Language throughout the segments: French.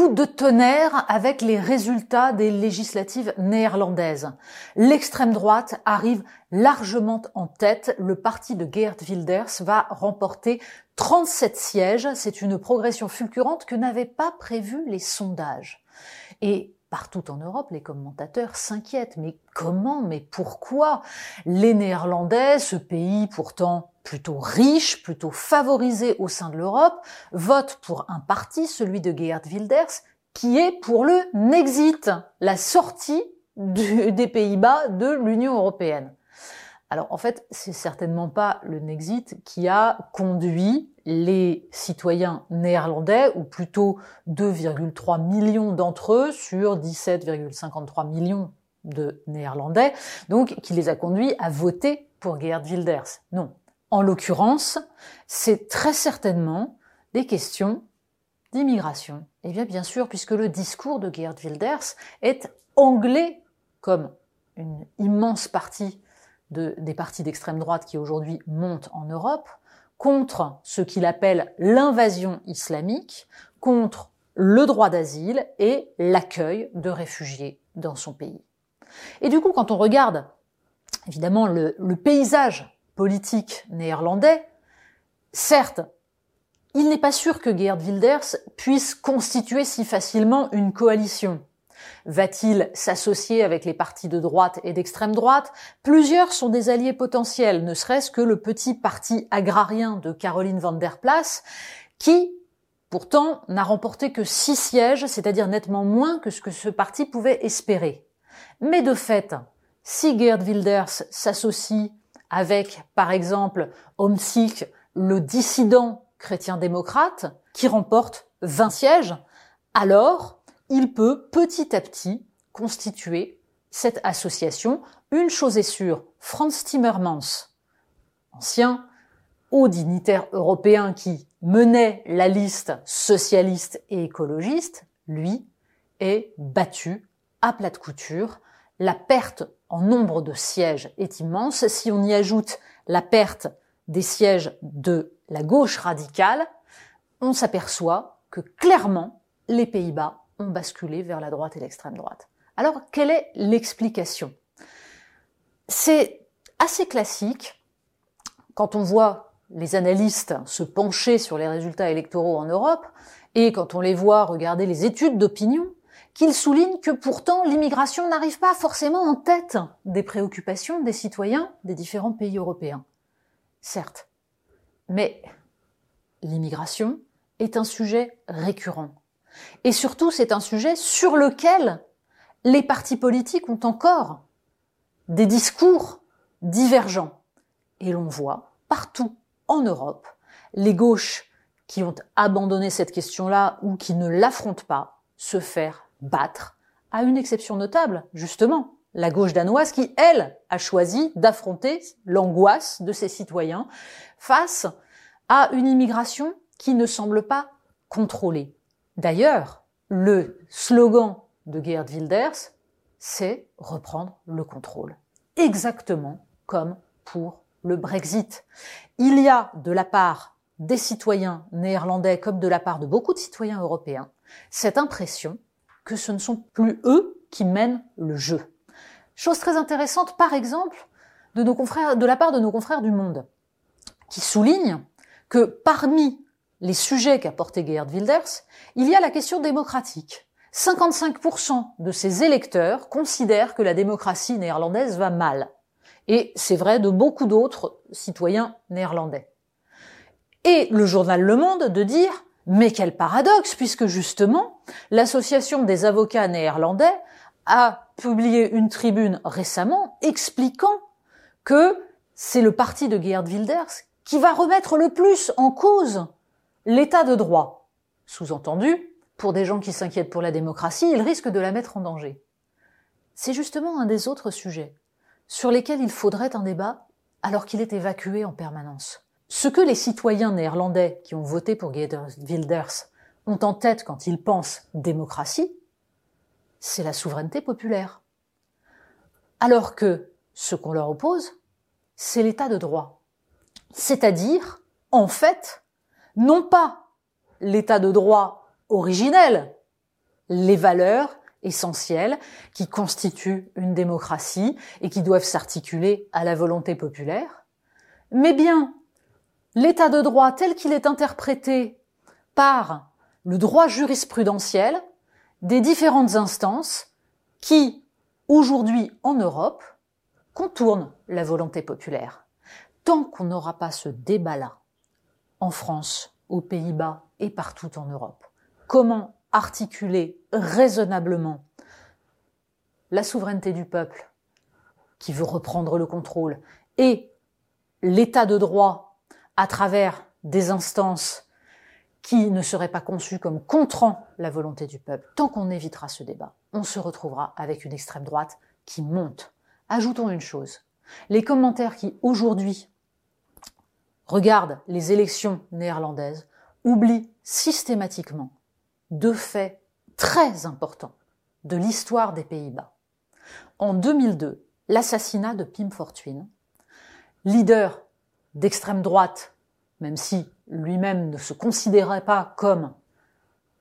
Coup de tonnerre avec les résultats des législatives néerlandaises. L'extrême droite arrive largement en tête. Le parti de Geert Wilders va remporter 37 sièges. C'est une progression fulgurante que n'avaient pas prévu les sondages. Partout en Europe, les commentateurs s'inquiètent. Mais comment Mais pourquoi Les Néerlandais, ce pays pourtant plutôt riche, plutôt favorisé au sein de l'Europe, votent pour un parti, celui de Geert Wilders, qui est pour le Nexit, la sortie des Pays-Bas de l'Union européenne? Alors en fait, c'est certainement pas le Nexit qui a conduit les citoyens néerlandais, ou plutôt 2,3 millions d'entre eux sur 17,53 millions de Néerlandais, donc qui les a conduits à voter pour Geert Wilders. Non. En l'occurrence, c'est très certainement des questions d'immigration. Eh bien, bien sûr, puisque le discours de Geert Wilders est anglais, comme une immense partie des partis d'extrême droite qui aujourd'hui montent en Europe, contre ce qu'il appelle l'invasion islamique, contre le droit d'asile et l'accueil de réfugiés dans son pays. Et du coup, quand on regarde évidemment le, paysage politique néerlandais, certes, il n'est pas sûr que Geert Wilders puisse constituer si facilement une coalition. Va-t-il s'associer avec les partis de droite et d'extrême droite? Plusieurs sont des alliés potentiels, ne serait-ce que le petit parti agrarien de Caroline van der Plas, qui, pourtant, n'a remporté que six sièges, c'est-à-dire nettement moins que ce que ce parti pouvait espérer. Mais de fait, si Geert Wilders s'associe avec, par exemple, Omsik, le dissident chrétien-démocrate, qui remporte 20 sièges, alors il peut petit à petit constituer cette association. Une chose est sûre, Franz Timmermans, ancien haut dignitaire européen qui menait la liste socialiste et écologiste, lui, est battu à plat de couture. La perte en nombre de sièges est immense. Si on y ajoute la perte des sièges de la gauche radicale, on s'aperçoit que clairement les Pays-Bas ont basculé vers la droite et l'extrême droite. Alors, quelle est l'explication? C'est assez classique quand on voit les analystes se pencher sur les résultats électoraux en Europe et quand on les voit regarder les études d'opinion, qu'ils soulignent que pourtant l'immigration n'arrive pas forcément en tête des préoccupations des citoyens des différents pays européens. Certes, mais l'immigration est un sujet récurrent. Et surtout, c'est un sujet sur lequel les partis politiques ont encore des discours divergents. Et l'on voit partout en Europe les gauches qui ont abandonné cette question-là ou qui ne l'affrontent pas se faire battre, à une exception notable, justement, la gauche danoise qui, elle, a choisi d'affronter l'angoisse de ses citoyens face à une immigration qui ne semble pas contrôlée. D'ailleurs, le slogan de Geert Wilders, c'est reprendre le contrôle. Exactement comme pour le Brexit. Il y a de la part des citoyens néerlandais comme de la part de beaucoup de citoyens européens cette impression que ce ne sont plus eux qui mènent le jeu. Chose très intéressante, par exemple, de de la part de nos confrères du Monde, qui soulignent que parmi les sujets qu'a porté Geert Wilders, il y a la question démocratique. 55% de ses électeurs considèrent que la démocratie néerlandaise va mal. Et c'est vrai de beaucoup d'autres citoyens néerlandais. Et le journal Le Monde de dire, mais quel paradoxe, puisque justement, l'association des avocats néerlandais a publié une tribune récemment expliquant que c'est le parti de Geert Wilders qui va remettre le plus en cause l'état de droit. Sous-entendu, pour des gens qui s'inquiètent pour la démocratie, il risque de la mettre en danger. C'est justement un des autres sujets sur lesquels il faudrait un débat alors qu'il est évacué en permanence. Ce que les citoyens néerlandais qui ont voté pour Geert Wilders ont en tête quand ils pensent démocratie, c'est la souveraineté populaire. Alors que ce qu'on leur oppose, c'est l'état de droit. C'est-à-dire, en fait, non pas l'état de droit originel, les valeurs essentielles qui constituent une démocratie et qui doivent s'articuler à la volonté populaire, mais bien l'état de droit tel qu'il est interprété par le droit jurisprudentiel des différentes instances qui, aujourd'hui en Europe, contournent la volonté populaire. Tant qu'on n'aura pas ce débat-là, en France, aux Pays-Bas et partout en Europe, comment articuler raisonnablement la souveraineté du peuple qui veut reprendre le contrôle et l'état de droit à travers des instances qui ne seraient pas conçues comme contrant la volonté du peuple. Tant qu'on évitera ce débat, on se retrouvera avec une extrême droite qui monte. Ajoutons une chose. Les commentaires qui aujourd'hui regardent les élections néerlandaises oublient systématiquement deux faits très importants de l'histoire des Pays-Bas. En 2002, l'assassinat de Pim Fortuyn, leader d'extrême droite, même si lui-même ne se considérait pas comme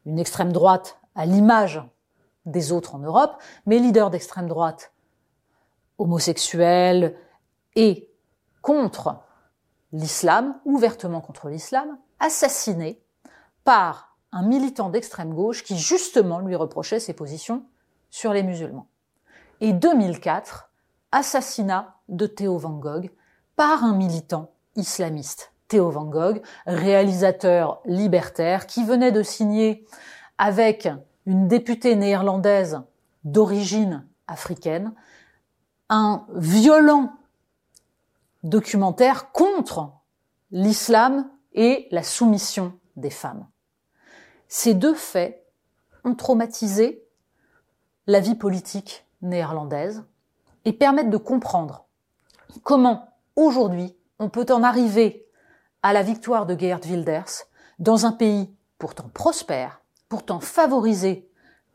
une extrême droite à l'image des autres en Europe, mais leader d'extrême droite homosexuel et contre l'islam, ouvertement contre l'islam, assassiné par un militant d'extrême gauche qui justement lui reprochait ses positions sur les musulmans. Et 2004, assassinat de Theo Van Gogh par un militant islamiste. Theo Van Gogh, réalisateur libertaire qui venait de signer avec une députée néerlandaise d'origine africaine un violent documentaire contre l'islam et la soumission des femmes. Ces deux faits ont traumatisé la vie politique néerlandaise et permettent de comprendre comment aujourd'hui on peut en arriver à la victoire de Geert Wilders dans un pays pourtant prospère, pourtant favorisé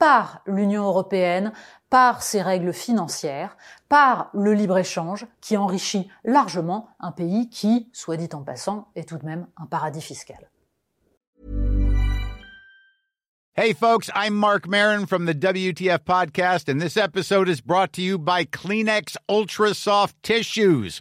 par l'Union européenne, par ses règles financières, par le libre-échange qui enrichit largement un pays qui, soit dit en passant, est tout de même un paradis fiscal. Hey, folks, I'm Mark Marin from the WTF Podcast, and this episode is brought to you by Kleenex Ultra Soft Tissues,